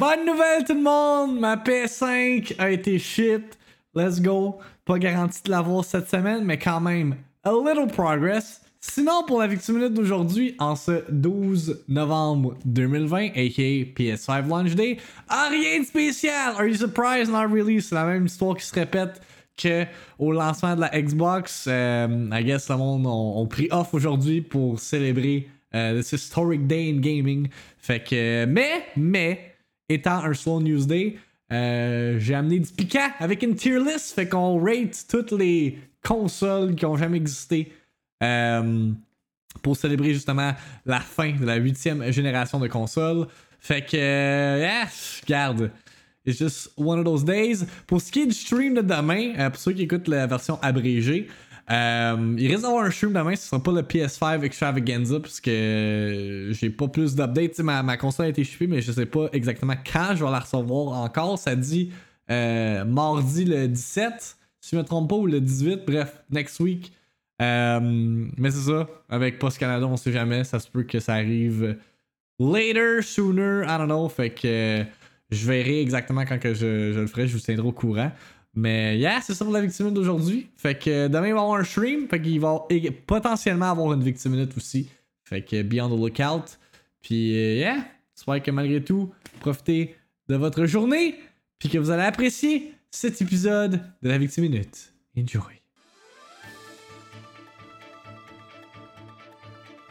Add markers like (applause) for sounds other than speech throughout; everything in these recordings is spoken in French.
Bonne nouvelle tout le monde! Ma PS5 a été shit. Let's go. Pas garanti de l'avoir cette semaine, mais quand même, a little progress. Sinon, pour la victime minute d'aujourd'hui, en ce 12 novembre 2020, aka PS5 Launch Day, rien de spécial! Are you surprised? Not really? C'est la même histoire qui se répète que au lancement de la Xbox. Euh, I guess le monde ont, pris off aujourd'hui pour célébrer euh, this historic day in gaming. Fait que, mais, mais, étant un slow news day, euh, j'ai amené du piquant avec une tier list. Fait qu'on rate toutes les consoles qui ont jamais existé. Euh, pour célébrer justement la fin de la huitième génération de consoles. Fait que, yeah, regarde. It's just one of those days. Pour ce qui est du stream de demain, euh, pour ceux qui écoutent la version abrégée, euh, il risque d'avoir un stream demain, ce sera pas le PS5 Extravaganza parce que j'ai pas plus d'updates. Ma, ma console a été shippée, mais je sais pas exactement quand je vais la recevoir encore. Ça dit euh, mardi le 17, si je me trompe pas, ou le 18, bref, next week. mais c'est ça, avec Post Canada, on sait jamais, ça se peut que ça arrive later, sooner, I don't know. Fait que je verrai exactement quand que je, le ferai, je vous tiendrai au courant. Mais yeah, c'est ça pour la victime d'aujourd'hui. Fait que demain, il va y avoir un stream. Fait qu'il va potentiellement avoir une victime minute aussi. Fait que be on the lookout. Puis euh, yeah, j'espère que malgré tout, profitez de votre journée. Puis que vous allez apprécier cet épisode de la victime minute. Enjoy.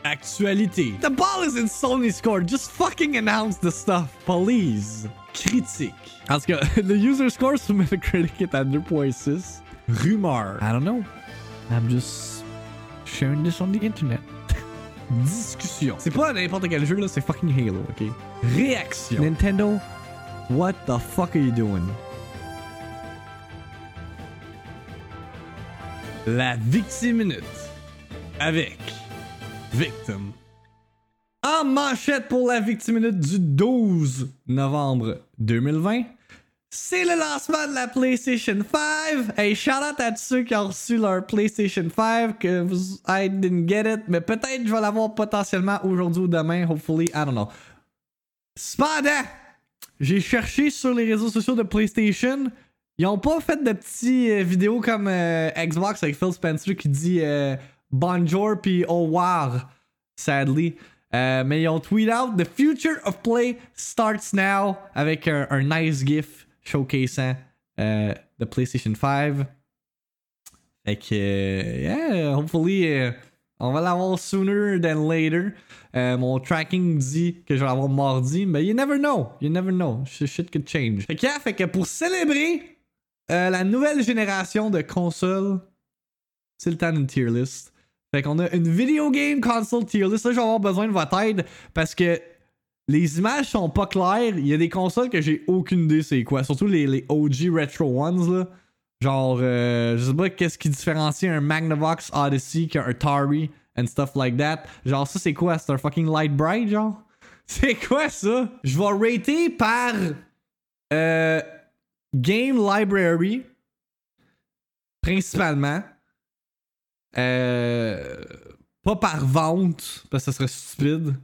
Actualité. The ball is in Sony's court. Just fucking announce the stuff, please. Critique. En tout cas, le user score sur Metacritic est à 2.6. Rumeur. I don't know. I'm just sharing this on the internet. (laughs) Discussion. C'est pas n'importe quel jeu là, c'est fucking Halo, ok? Réaction. Nintendo, what the fuck are you doing? La victime minute. Avec Victim. Manchette pour la victime minute du 12 novembre 2020, c'est le lancement de la PlayStation 5. Hey, shout out à tous ceux qui ont reçu leur PlayStation 5, que I didn't get it, mais peut-être je vais l'avoir potentiellement aujourd'hui ou demain, hopefully, I don't know. Cependant, j'ai cherché sur les réseaux sociaux de PlayStation. Ils ont pas fait de petits euh, vidéos comme euh, Xbox avec Phil Spencer qui dit euh, Bonjour puis au revoir, sadly. Euh, mais ils ont tweet out The future of play starts now avec un, nice GIF showcasant euh, the PlayStation 5. Fait que, euh, yeah, hopefully, on va l'avoir sooner than later. mon tracking dit que je vais l'avoir mardi, mais you never know. You never know. Shit could change. Fait que, yeah, fait que pour célébrer la nouvelle génération de consoles, c'est le temps d'une tier list. Fait qu'on a une video game console tier list. Là, je vais avoir besoin de votre aide parce que les images sont pas claires. Il y a des consoles que j'ai aucune idée c'est quoi. Surtout les, les OG retro ones là. Genre, euh, je sais pas qu'est-ce qui différencie un Magnavox Odyssey qu'un Atari and stuff like that. Genre, ça c'est quoi? C'est un fucking Light Bright, genre? (laughs) C'est quoi ça? Je vais rater par euh, Game Library principalement. Euh, pas par vente, parce que ça serait stupide.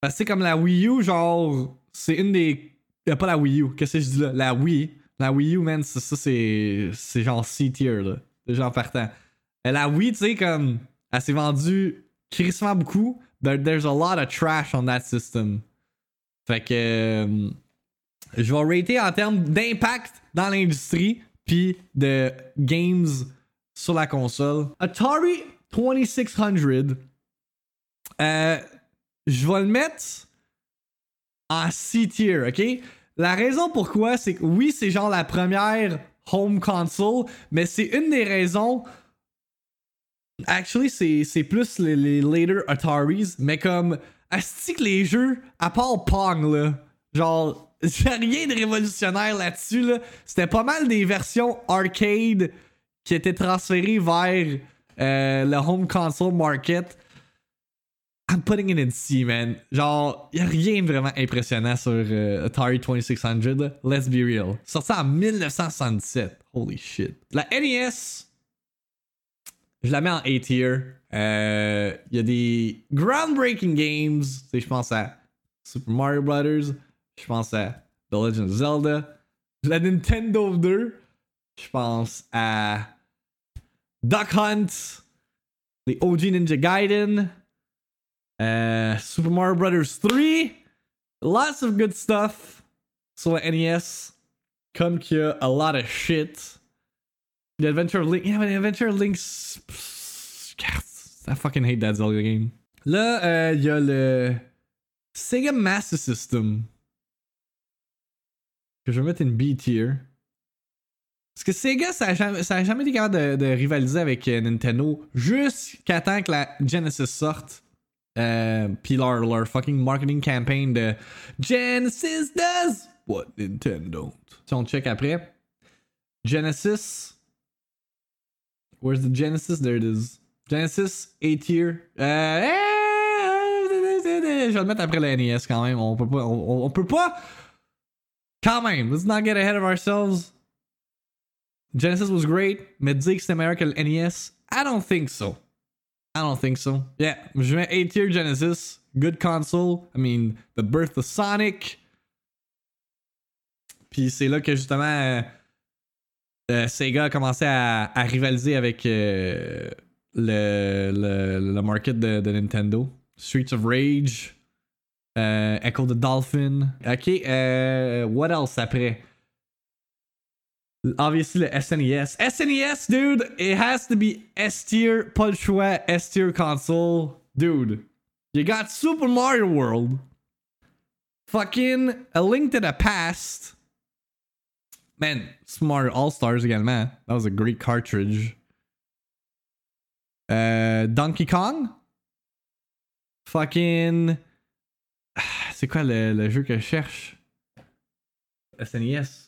Parce que c'est comme la Wii U, genre, c'est une des. Euh, pas la Wii U, qu'est-ce que je dis là? La Wii. La Wii U, man, ça, c'est. C'est genre C-tier, là. Genre partant. Et la Wii, tu sais, comme. Elle s'est vendue crissement beaucoup. But there's a lot of trash on that system. Fait que. Euh, je vais rater en termes d'impact dans l'industrie, puis de games sur la console. Atari 2600, euh, je vais le mettre en C-tier, ok? La raison pourquoi, c'est que oui, c'est genre la première home console, mais c'est une des raisons. Actually, c'est plus les, later Ataris, mais comme. Asti que les jeux, à part Pong, là, genre, (laughs) rien de révolutionnaire là-dessus, là. C'était pas mal des versions arcade qui était transféré vers euh, le home console market. I'm putting it in C, man. Genre, y a rien vraiment impressionnant sur euh, Atari 2600. Let's be real. Sorti en 1967. Holy shit. La NES, je la mets en A tier. Il euh, y a des groundbreaking games. Je pense à Super Mario Brothers. Je pense à The The Legend of Zelda. La Nintendo 2. Je pense à Duck Hunt. the OG Ninja Gaiden. Uh, Super Mario Brothers 3. Lots of good stuff la NES. Qu'il y a lot of shit. The Adventure of Link. Yeah, but the Adventure of Link's. I fucking hate that Zelda game. Là, euh, y a le Sega Master System. Que je vais mettre une B tier. Parce que Sega, ça a jamais, été capable de, rivaliser avec euh, Nintendo jusqu'à temps que la Genesis sorte. Euh, puis leur, fucking marketing campaign de Genesis does what Nintendo. Si on check après. Genesis. Where's the Genesis? There it is. Genesis, A tier. Euh, je vais le mettre après le NES quand même. On peut pas. On peut pas. Quand même. Let's not get ahead of ourselves. Genesis was great, mais dire que meilleur que NES, I don't think so. I don't think so. Yeah, je mets A tier Genesis. Good console. I mean, the birth of Sonic. Puis c'est là que justement euh, euh, Sega a commencé à, rivaliser avec euh, le, le, market de, Nintendo. Streets of Rage. Echo the Dolphin. Ok, what else après? Obviously le SNES. SNES, dude, it has to be S tier, pas le S tier console. Dude, you got Super Mario World. Fucking A Link to the Past. Man, Smart All Stars également. That was a great cartridge. Uh, Donkey Kong. Fucking. (sighs) C'est quoi le, le, jeu que je cherche? SNES.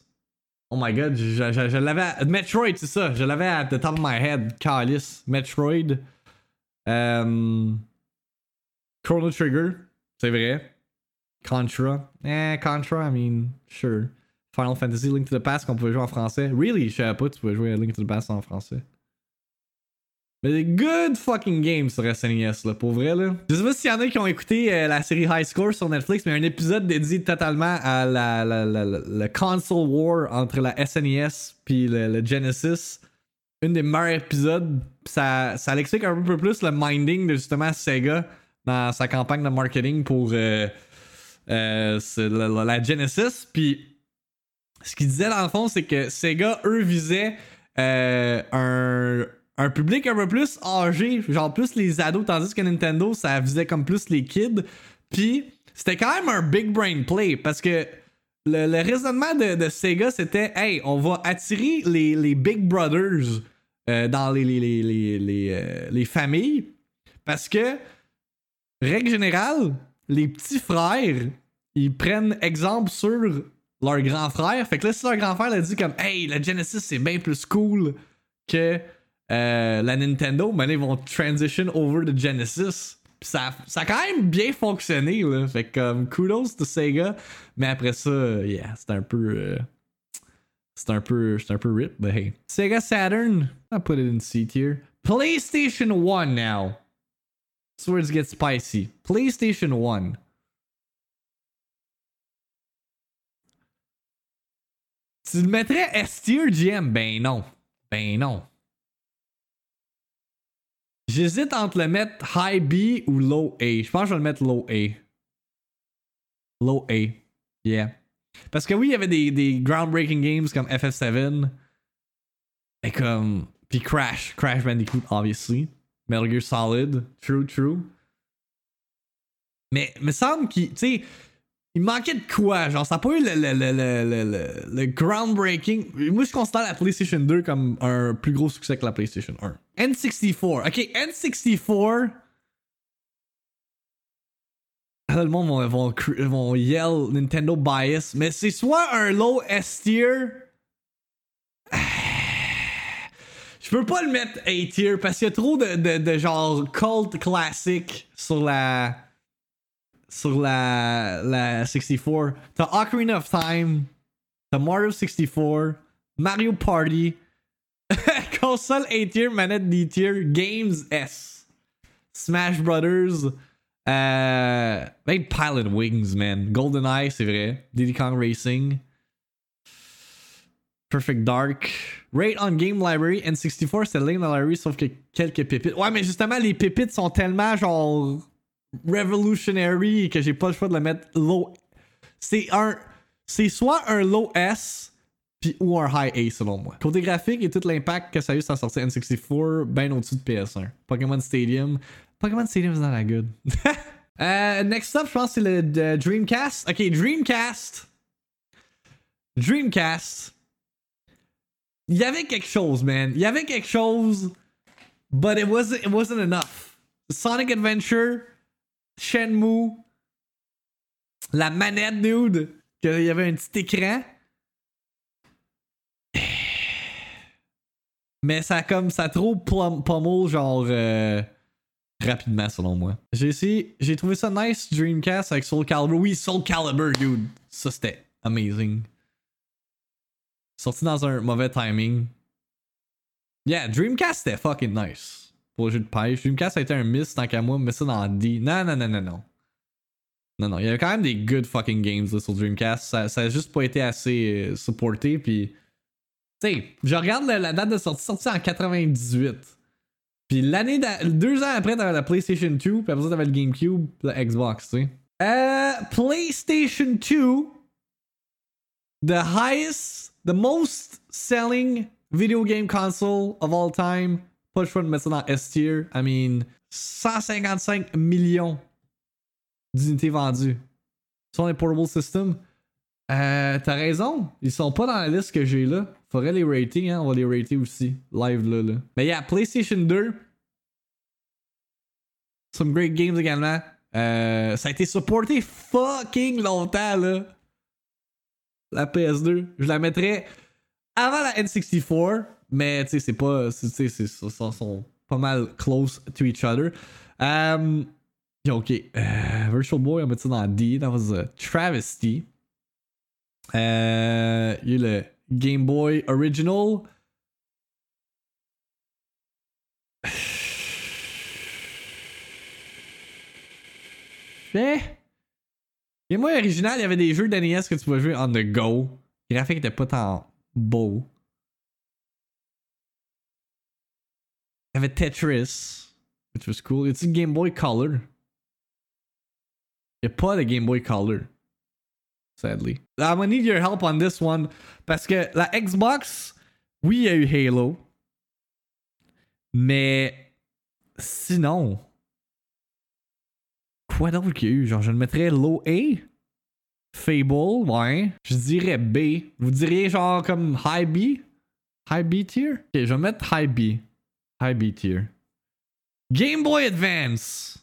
Oh my god, je, je, je l'avais. Metroid, c'est ça. Je l'avais at the top of my head. Calice. Metroid. Um, Chrono Trigger. C'est vrai. Contra. Eh, Contra, I mean, sure. Final Fantasy Link to the Past qu'on pouvait jouer en français. Really, je savais pas, tu pouvais jouer à Link to the Past en français. Mais des good fucking games sur SNES, là, pour vrai, là. Je sais pas s'il y en a qui ont écouté euh, la série High Score sur Netflix, mais un épisode dédié totalement à la, la, console war entre la SNES puis le, Genesis. Une des meilleurs épisodes. Ça, ça un peu plus le minding de justement Sega dans sa campagne de marketing pour euh, euh, la, Genesis. Puis ce qu'il disait dans le fond, c'est que Sega, eux, visaient un un public un peu plus âgé, genre plus les ados, tandis que Nintendo, ça visait comme plus les kids. Puis c'était quand même un big brain play parce que le, raisonnement de, Sega, c'était hey, on va attirer les, les Big Brothers euh, dans les, les, les, euh, les, familles parce que, règle générale, les petits frères, ils prennent exemple sur leur grand frère. Fait que là, si leur grand frère a dit comme hey, la Genesis c'est bien plus cool que euh, la Nintendo, maintenant ils vont transition over to Genesis. Ça, ça a quand même bien fonctionné, là. Fait comme kudos to Sega. Mais après ça, yeah, c'est un peu. Euh, c'est un peu. C'est un peu rip, but hey. Sega Saturn, I'll put it in C tier. PlayStation 1 now. That's where it gets spicy. PlayStation 1. Tu le mettrais S tier GM? Ben non. Ben non. J'hésite entre le mettre high B ou low A. Je pense que je vais le mettre low A. Low A. Yeah. Parce que oui, il y avait des, groundbreaking games comme FF7. Et comme. Puis Crash. Crash Bandicoot, obviously. Metal Gear Solid. True, true. Mais me semble qu'il. Tu sais il manquait de quoi? Genre, ça n'a pas eu le, groundbreaking. Moi, je considère la PlayStation 2 comme un plus gros succès que la PlayStation 1. N64. Ok, N64. le monde vont, vont, Nintendo bias, mais c'est soit un low S tier. (sighs) Je peux pas le mettre A tier parce qu'il y a trop de, de, de genre cult classique sur la sur la, la 64. T'as Ocarina of Time, t'as Mario 64, Mario Party, (laughs) console A tier, manette D tier, Games S, Smash Brothers, Euh, même Pilot Wings, man. GoldenEye, c'est vrai. Diddy Kong Racing. Perfect Dark. Rate on Game Library. N64, c'est Lane Library, sauf que quelques pépites. Ouais, mais justement, les pépites sont tellement genre revolutionary que j'ai pas le choix de le mettre low. C'est un. C'est soit un low S puis ou un high A selon moi. Côté graphique et tout l'impact que ça a eu sur la sortie N64, bien au-dessus de PS1. Pokémon Stadium. Pokémon Stadium is not that good. (laughs) uh, next up, je pense c'est le, le Dreamcast. Ok, Dreamcast. Dreamcast. Il y avait quelque chose, man. Il y avait quelque chose, but it wasn't, it wasn't enough. Sonic Adventure, Shenmue, la manette, dude, qu'il y avait un petit écran. Mais ça comme ça trop pommel genre euh, rapidement selon moi. J'ai essayé, j'ai trouvé ça nice Dreamcast avec Soul Calibur. Oui, Soul Calibur, dude. Ça c'était amazing. Sorti dans un mauvais timing. Yeah, Dreamcast c'était fucking nice. Pour le jeu de pêche. Dreamcast a été un miss tant qu'à moi, mais ça dans D. Non, non, non, non, non. Non, non, il y avait quand même des good fucking games là, sur Dreamcast. Ça, ça a juste pas été assez euh, supporté. Puis, sais, je regarde la, date de sortie, sortie en 98. Puis l'année, deux ans après, t'avais la PlayStation 2. Puis après ça, t'avais le GameCube, la Xbox, tu sais. Euh, PlayStation 2, the highest, the most selling video game console of all time. Pas le choix de mettre ça dans S tier. I mean, 155 millions d'unités vendues. Sur les portable systems. Euh, t'as raison, ils sont pas dans la liste que j'ai là. Faudrait les rater, hein, on va les rater aussi. Live là, là. Mais yeah, PlayStation 2. Some great games également. Euh, ça a été supporté fucking longtemps là. La PS2. Je la mettrais avant la N64. Mais tu sais, c'est pas. Tu sais, ils sont pas mal close to each other. Um, ok. Uh, Virtual Boy, on met ça dans D. That was a travesty. Euh, il a le Game Boy Original. Eh? Game Boy Original, il y avait des jeux d'NES que tu pouvais jouer on the go. Le graphique était pas tant beau. Il y avait Tetris, which was cool. Y a Game Boy Color? N'y a pas de Game Boy Color. Sadly. I'm gonna need your help on this one. Parce que la Xbox, oui, il y a eu Halo. Mais sinon, quoi d'autre qu'il y a eu? Genre, je le mettrais low A. Fable, ouais. Je dirais B. Vous diriez genre comme high B? High B tier? Ok, je vais mettre high B. High B tier. Game Boy Advance.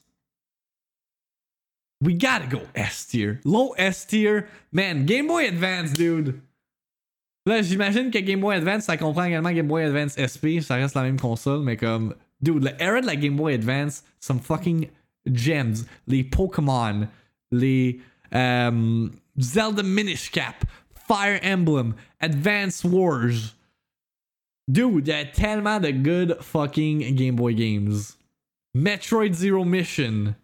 We gotta go S tier. Low S tier. Man, Game Boy Advance, dude. Là, j'imagine que Game Boy Advance, ça comprend également Game Boy Advance SP. Ça reste la même console, mais comme. Dude, le era de la Game Boy Advance, some fucking gems. Les Pokémon, les um, Zelda Minish Cap, Fire Emblem, Advance Wars. Dude, il y a tellement de good fucking Game Boy games. Metroid Zero Mission.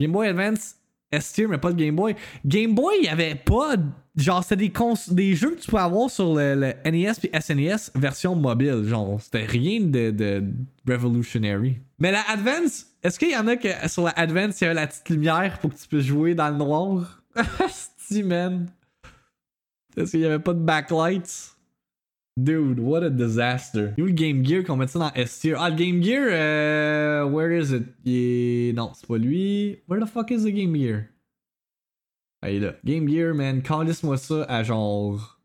Game Boy Advance S tier, mais pas de Game Boy. Game Boy, il y avait pas. Genre, c'était des, des jeux que tu pouvais avoir sur le, NES et SNES version mobile. Genre, c'était rien de, de, revolutionary. Mais la Advance, est-ce qu'il y en a que sur la Advance, il y avait la petite lumière pour que tu puisses jouer dans le noir? (laughs) Sti, man. Est-ce qu'il y avait pas de backlights? Dude, what a disaster. Game Gear qu'on met ça dans S tier? Ah, Game Gear, euh, where is it? Il Non, c'est pas lui. Where the fuck is the Game Gear? Ah, il est là. Game Gear, man, calisse-moi ça à genre.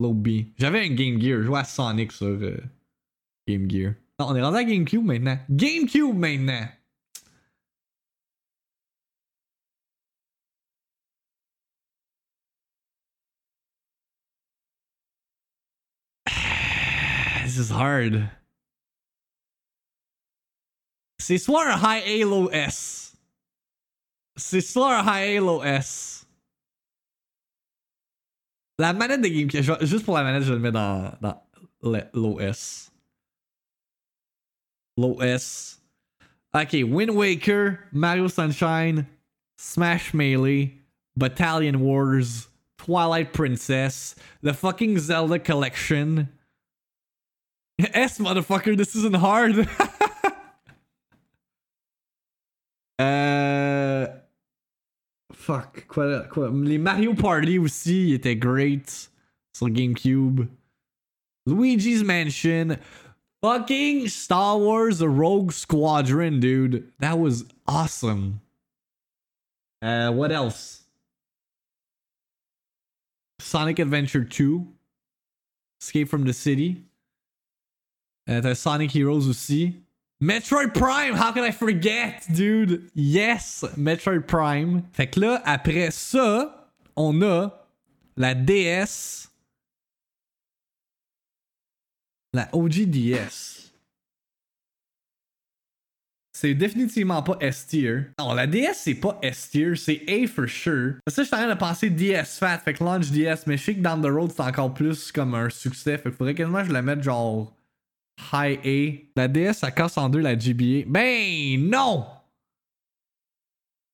Low B. J'avais un Game Gear, je jouais à Sonic sur euh, Game Gear. Non, on est rendu à GameCube maintenant. GameCube maintenant! This is hard. Un high A, low S. Un high A, low S. La manette de GameCube, juste pour la manette, je le mets dans, dans low S. Low S. Ok, Wind Waker, Mario Sunshine, Smash Melee, Battalion Wars, Twilight Princess, the fucking Zelda Collection. (laughs) S, motherfucker, this isn't hard. euh. (laughs) Fuck, quoi, quoi. Les Mario Party aussi étaient great sur GameCube. Luigi's Mansion. Fucking Star Wars Rogue Squadron, dude. That was awesome. Uh, what else? Sonic Adventure 2. Escape from the City. Uh, t'as Sonic Heroes aussi. Metroid Prime, how can I forget, dude? Yes, Metroid Prime. Fait que là, après ça, on a la DS. La OG DS. C'est définitivement pas S-tier. Non, la DS, c'est pas S-tier, c'est A for sure. Ça, je suis en train de penser DS Fat, fait que launch DS, mais je sais que down the road, c'est encore plus comme un succès. Fait que faudrait quasiment que je la mette genre High A. La DS, ça casse en deux la GBA. Ben non!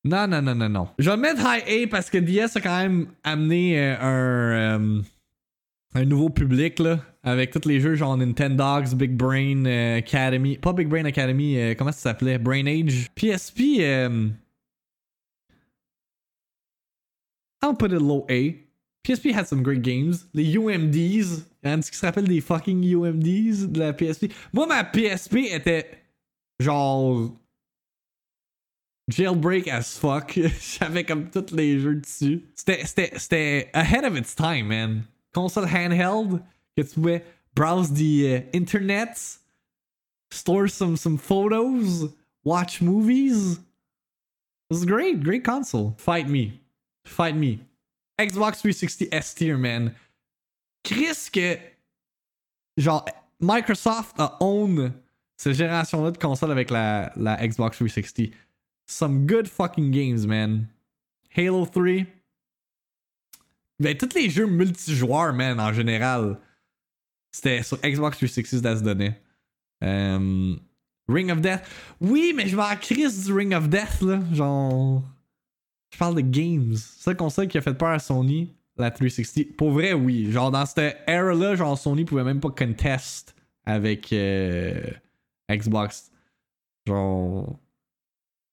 Non, non, non, non, non. Je vais mettre High A parce que DS a quand même amené euh, un, euh, un nouveau public, là. Avec tous les jeux genre Nintendogs, Big Brain euh, Academy. Pas Big Brain Academy, comment ça s'appelait? Brain Age? PSP, I'll put it low A. PSP had some great games. Les UMDs. Hein, ce qui se rappelle des fucking UMDs de la PSP? Moi, ma PSP était genre. Jailbreak as fuck. (laughs) J'avais comme tous les jeux dessus. C'était, ahead of its time, man. Console handheld, que tu pouvais browse the uh, internet, store some, some photos, watch movies. It was great, great console. Fight me. Fight me. Xbox 360 S tier, man. Chris que genre Microsoft a own cette génération-là de consoles avec la, Xbox 360. Some good fucking games, man. Halo 3. Ben, tous les jeux multijoueurs, man, en général. C'était sur Xbox 360 ça se donnait. Um, Ring of Death. Oui, mais je m'en crise du Ring of Death, là. Genre. Je parle de games. C'est la console qui a fait peur à Sony, la 360. Pour vrai, oui. Genre, dans cette era-là, genre, Sony pouvait même pas contest avec euh, Xbox. Genre.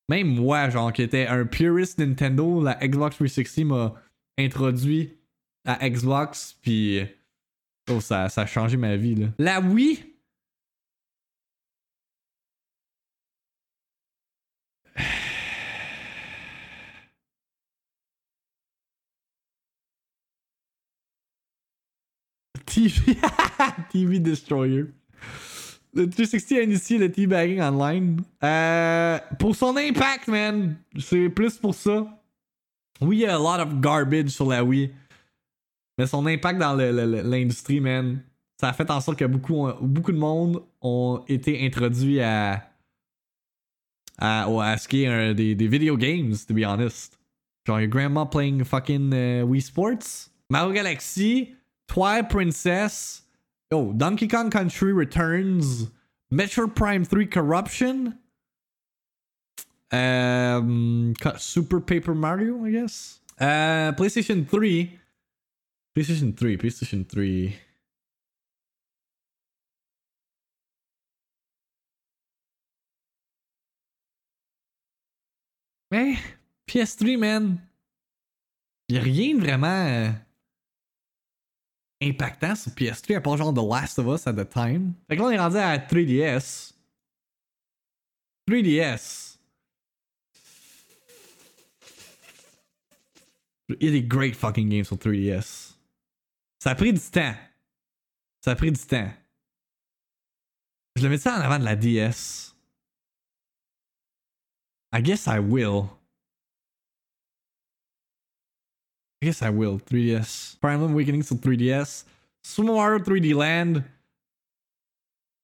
Même moi, genre, qui était un purist Nintendo, la Xbox 360 m'a introduit à Xbox, puis. Oh, ça, ça a changé ma vie, là. La Wii. TV. (laughs) Destroyer. Le 360 a initié le teabagging online. Euh, pour son impact, man. C'est plus pour ça. Oui, il y a a lot of garbage sur la Wii. Mais son impact dans l'industrie, man, ça a fait en sorte que beaucoup, beaucoup de monde ont été introduits à, à, à ce qui est des video games, to be honest. Genre, your grandma playing fucking uh, Wii Sports. Mario Galaxy, Twilight Princess, oh, Donkey Kong Country Returns, Metro Prime 3 Corruption, um, Super Paper Mario, I guess. Uh, PlayStation 3. PlayStation 3, PlayStation 3. Mais, PS3, man. Y'a rien vraiment euh, impactant sur PS3 à part genre The Last of Us at the time. Fait que là, on est rendu à 3DS. 3DS. Il y a des great fucking games sur 3DS. Ça a pris du temps. Ça a pris du temps. Je le mets ça en avant de la DS. I guess I will. I guess I will. 3DS. Fire Emblem Awakening sur 3DS. Super Mario 3D Land.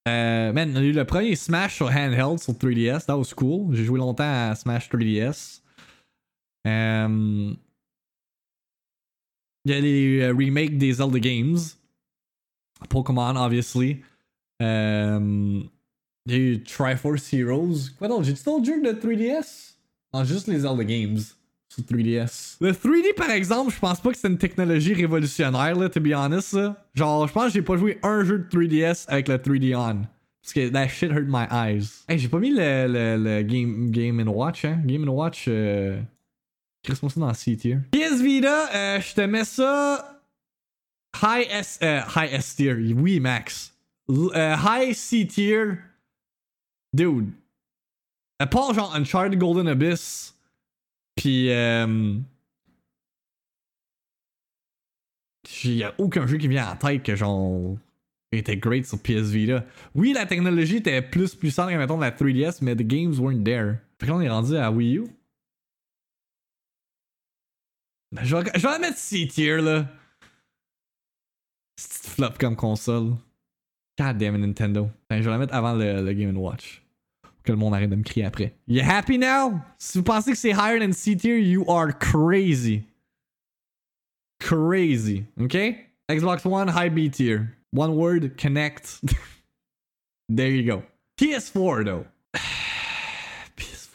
Euh, man, le premier Smash sur handheld sur 3DS. That was cool. J'ai joué longtemps à Smash 3DS. Um, il y a les uh, remakes des Zelda games. Pokémon, obviously. Um, Il y a eu Triforce Heroes. Quoi d'autre? J'ai-tu d'autres jeux de 3DS? Non, juste les Zelda Games 3DS. Le 3D, par exemple, je pense pas que c'est une technologie révolutionnaire, là, to be honest. Là. Genre, je pense que j'ai pas joué un jeu de 3DS avec le 3D on. Parce que that shit hurt my eyes. Hey, j'ai pas mis le, le, le game, game Watch, hein. Game Watch, euh... Chris-moi ça dans C tier. PS Vita, euh, je te mets ça. High S, euh, High S tier. Oui, Max. Euh, high C tier. Dude. À part genre Uncharted Golden Abyss. Puis. Euh, a aucun jeu qui vient en tête que genre. était great sur PS Vita. Oui, la technologie était plus puissante que mettons la 3DS, mais the games weren't there. Fait que là, on est rendu à Wii U. Ben, je, vais, je mettre C-tier là. Flop comme console. God damn Nintendo. Ben, je vais la mettre avant le Game Watch. Que le monde arrête de me crier après. You happy now? Si vous pensez que c'est higher than C-tier, you are crazy. Crazy. Okay? Xbox One, high B tier. One word, connect. (laughs) there you go. PS4 though. (sighs) PS4.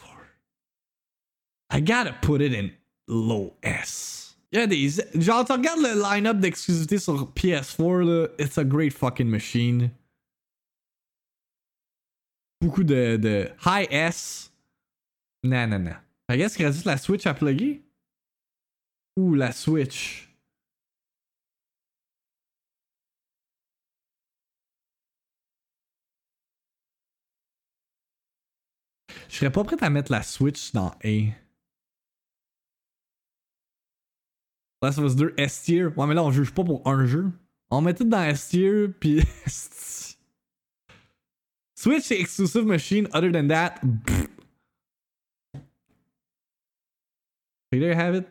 I gotta put it in low S. Il y a des. Genre, tu le line-up d'exclusivité sur PS4, là. It's a great fucking machine. Beaucoup de, de high S. Non, non, non. I guess qu'il reste la Switch à plugger. Ou la Switch? Je serais pas prêt à mettre la Switch dans A. Last of Us 2 S tier. Ouais, mais là, on juge pas pour un jeu. On met tout dans S tier, puis. (laughs) Switch exclusive machine, other than that. There you have it.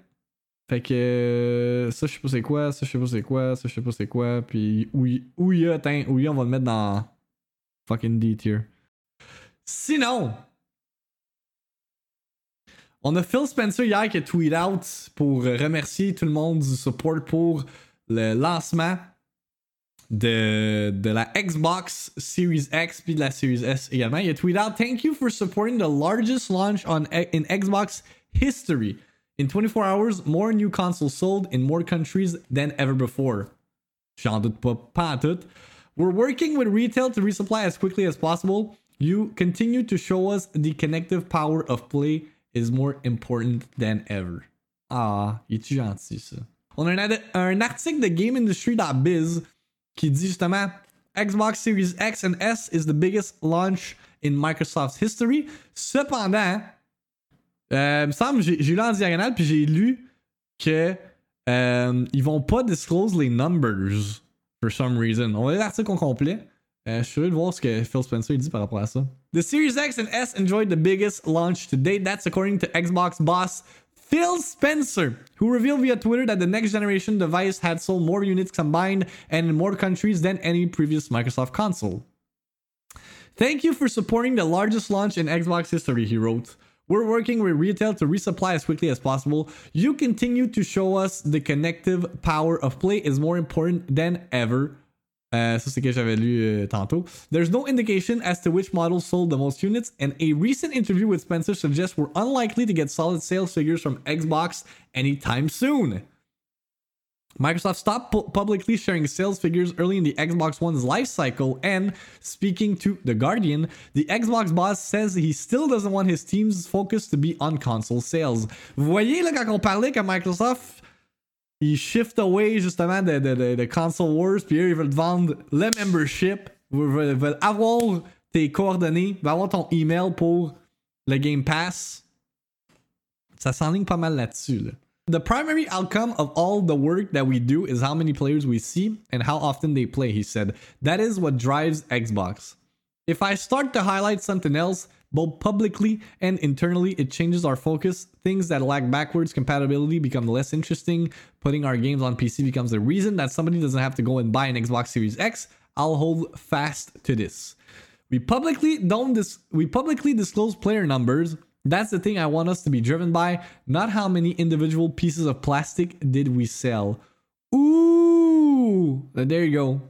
Fait que ça, je sais pas c'est quoi, ça, je sais pas c'est quoi, ça, je sais pas c'est quoi. Puis Ouya, attends, Ouya, on va le mettre dans fucking D tier. Sinon, on a Phil Spencer hier qui a tweet out pour remercier tout le monde du support pour le lancement de, de la Xbox Series X puis de la Series S également. Il a tweet out Thank you for supporting the largest launch on in Xbox history. In 24 hours, more new consoles sold in more countries than ever before. J'en doute pas, pas tout. We're working with retail to resupply as quickly as possible. You continue to show us the connective power of play is more important than ever. Ah, il est gentil ça. On a un, un article de GameIndustry.biz qui dit justement Xbox Series X and S is the biggest launch in Microsoft's history. Cependant, euh, me semble, j'ai lu en diagonale puis j'ai lu que euh, ils vont pas disclose les numbers for some reason. On va lire l'article au complet. Euh, je suis curieux de voir ce que Phil Spencer dit par rapport à ça. The Series X and S enjoyed the biggest launch to date. That's according to Xbox boss Phil Spencer, who revealed via Twitter that the next generation device had sold more units combined and in more countries than any previous Microsoft console. Thank you for supporting the largest launch in Xbox history, he wrote. We're working with retail to resupply as quickly as possible. You continue to show us the connective power of play is more important than ever. Uh, ça, c'est que j'avais lu euh, tantôt. There's no indication as to which models sold the most units, and a recent interview with Spencer suggests we're unlikely to get solid sales figures from Xbox anytime soon. Microsoft stopped pu- publicly sharing sales figures early in the Xbox One's life cycle, and speaking to The Guardian, the Xbox boss says he still doesn't want his team's focus to be on console sales. Vous voyez, là, quand on parlait que Microsoft ils shift away justement uh, de, de, de, de, console wars, puis eux, ils veulent vendre le membership, ils veulent, veulent avoir tes coordonnées, veulent avoir ton email pour le Game Pass. Ça s'enligne pas mal là-dessus. Là. The primary outcome of all the work that we do is how many players we see and how often they play, he said. That is what drives Xbox. If I start to highlight something else, both publicly and internally, it changes our focus. Things that lack backwards compatibility become less interesting. Putting our games on PC becomes the reason that somebody doesn't have to go and buy an Xbox Series X. I'll hold fast to this. We publicly don't dis- we publicly disclose player numbers. That's the thing I want us to be driven by, not how many individual pieces of plastic did we sell. Ooh, there you go.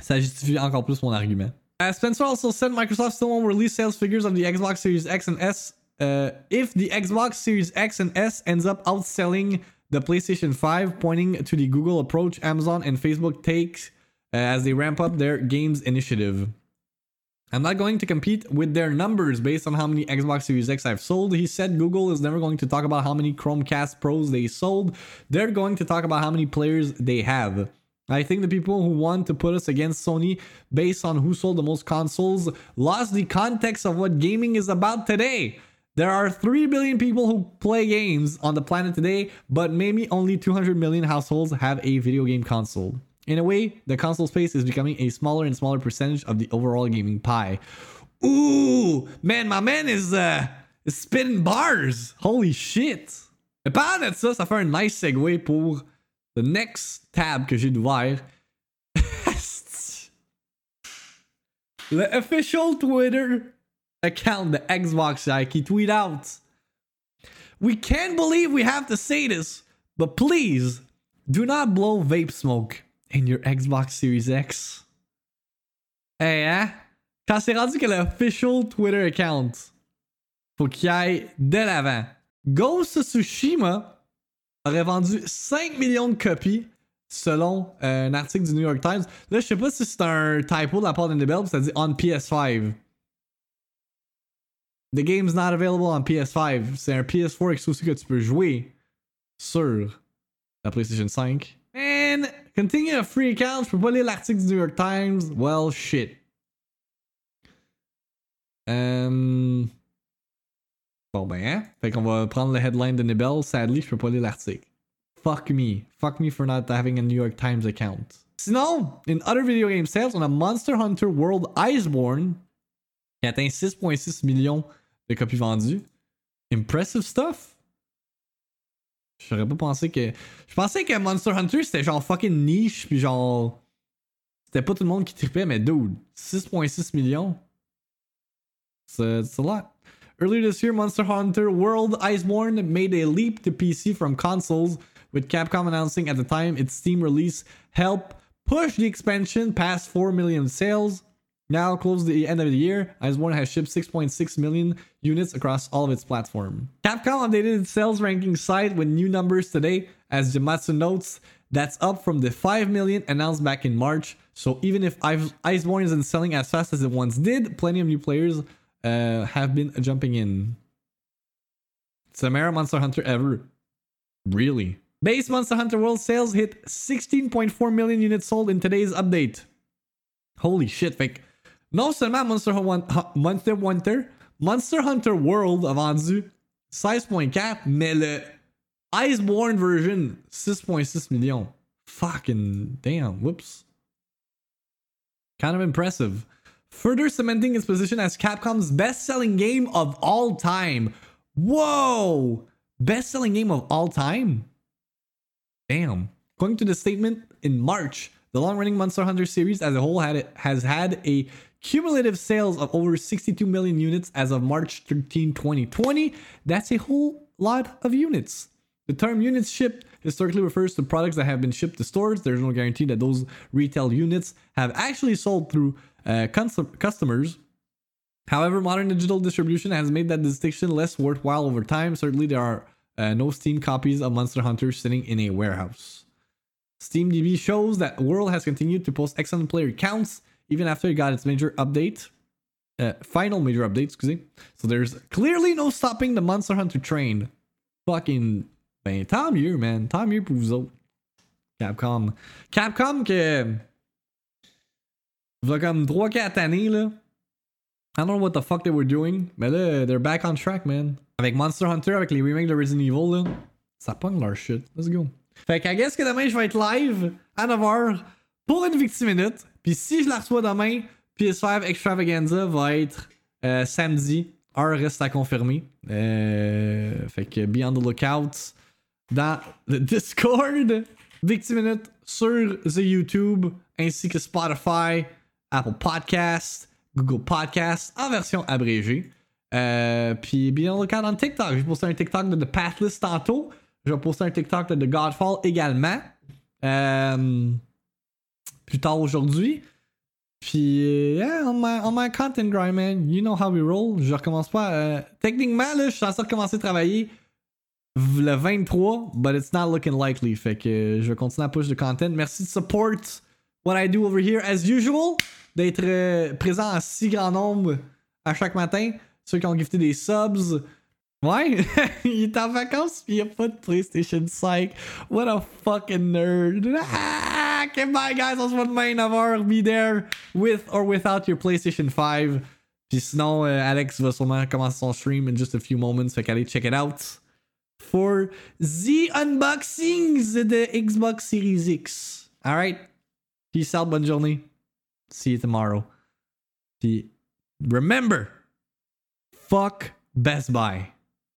Ça justifie encore plus mon argument. Uh, Spencer also said Microsoft still won't release sales figures of the Xbox Series X and S uh, if the Xbox Series X and S ends up outselling the PlayStation 5, pointing to the Google approach Amazon and Facebook take uh, as they ramp up their games initiative. I'm not going to compete with their numbers based on how many Xbox Series X I've sold. He said Google is never going to talk about how many Chromecast Pros they sold. They're going to talk about how many players they have. I think the people who want to put us against Sony based on who sold the most consoles lost the context of what gaming is about today. There are 3 billion people who play games on the planet today, but maybe only 200 million households have a video game console. In a way, the console space is becoming a smaller and smaller percentage of the overall gaming pie. Ooh, man, my man is uh bars. Holy shit. Et parlant ça, ça fait un nice segue pour the next tab que j'ai ouvert. (laughs) le official Twitter account, the Xbox guy, qui tweet out. We can't believe we have to say this, but please do not blow vape smoke in your Xbox Series X. Hey, hein? Quand c'est rendu que l'official Twitter account, faut qu'il aille de l'avant. Ghost of Tsushima aurait vendu 5 millions de copies selon euh, un article du New York Times. Là, je sais pas si c'est un typo de la part d'Indebel, ça dit on PS5. The game's not available on PS5. C'est un PS4 exclusif que tu peux jouer sur la PlayStation 5. And continue a free account, je peux pas lire l'article du New York Times. Well, shit. Um... Bon ben, hein? Fait qu'on va prendre le headline de Nibel. Sadly, je peux pas lire l'article. Fuck me. Fuck me for not having a New York Times account. Sinon, in other video game sales, on a Monster Hunter World Iceborne qui atteint 6.6 millions de copies vendues. Impressive stuff. J'aurais pas pensé que. Je pensais que Monster Hunter c'était genre fucking niche, puis genre. C'était pas tout le monde qui tripait, mais dude, 6.6 millions. It's a lot. Earlier this year, Monster Hunter World Iceborne made a leap to PC from consoles, with Capcom announcing at the time its Steam release helped push the expansion past 4 million sales. Now, close to the end of the year, Iceborne has shipped 6.6 million units across all of its platform. Capcom updated its sales ranking site with new numbers today, as Jamatsu notes, that's up from the 5 million announced back in March. So even if Iceborne isn't selling as fast as it once did, plenty of new players uh, have been jumping in. Samara Monster Hunter ever. Really? Base Monster Hunter World sales hit 16.4 million units sold in today's update. Holy shit, fake. Non seulement Monster, Monster Hunter, Monster Hunter World a vendu 16.4, mais le Iceborne version 6.6 millions. Fucking damn, whoops. Kind of impressive. Further cementing its position as Capcom's best selling game of all time. Whoa! Best selling game of all time? Damn. According to the statement in March, the long running Monster Hunter series as a whole had, it, has had a cumulative sales of over 62 million units as of March 13, 2020. That's a whole lot of units. The term units shipped historically refers to products that have been shipped to stores. There's no guarantee that those retail units have actually sold through uh, customers. However, modern digital distribution has made that distinction less worthwhile over time. Certainly, there are uh, no Steam copies of Monster Hunter sitting in a warehouse. SteamDB shows that World has continued to post excellent player counts even after it got its major update. Uh, final major update, excuse me. So there's clearly no stopping the Monster Hunter train. Fucking Ben, tant mieux, man. Tant mieux pour vous autres. Capcom. Capcom que. Va comme 3-4 années, là. I don't know what the fuck they were doing, mais là, they're back on track, man. Avec Monster Hunter, avec les remakes de Resident Evil, là. Ça pogne leur shit. Let's go. Fait que, I guess que demain, je vais être live à 9h pour une victime minute. Puis si je la reçois demain, PS5 Extravaganza va être euh, samedi. Heure reste à confirmer. Euh, fait que be on the lookout dans le Discord. Victime Minute sur The YouTube ainsi que Spotify, Apple Podcast, Google Podcast en version abrégée. Euh, puis bien le cas dans TikTok. J'ai posté un TikTok de The Pathless tantôt. Je vais poster un TikTok de The Godfall également. Euh, plus tard aujourd'hui. Puis, yeah, on my, on my content grind, man. You know how we roll. Je recommence pas. euh, techniquement, là, je suis censé recommencer à travailler le 23, but it's not looking likely. Fait que euh, je vais continuer à push de content. Merci de support what I do over here as usual. D'être euh, présent en si grand nombre à chaque matin. Ceux qui ont gifté des subs. Ouais, (laughs) il est en vacances pis il a pas de PlayStation 5. What a fucking nerd. Ah, okay, bye guys, on se voit demain 9h. Be there with or without your PlayStation 5. Puis sinon, euh, Alex va sûrement commencer son stream in just a few moments. Fait qu'allez check it out. For the unboxings the Xbox Series X. Alright? Peace out, bonne. See you tomorrow. Puis remember, fuck Best Buy.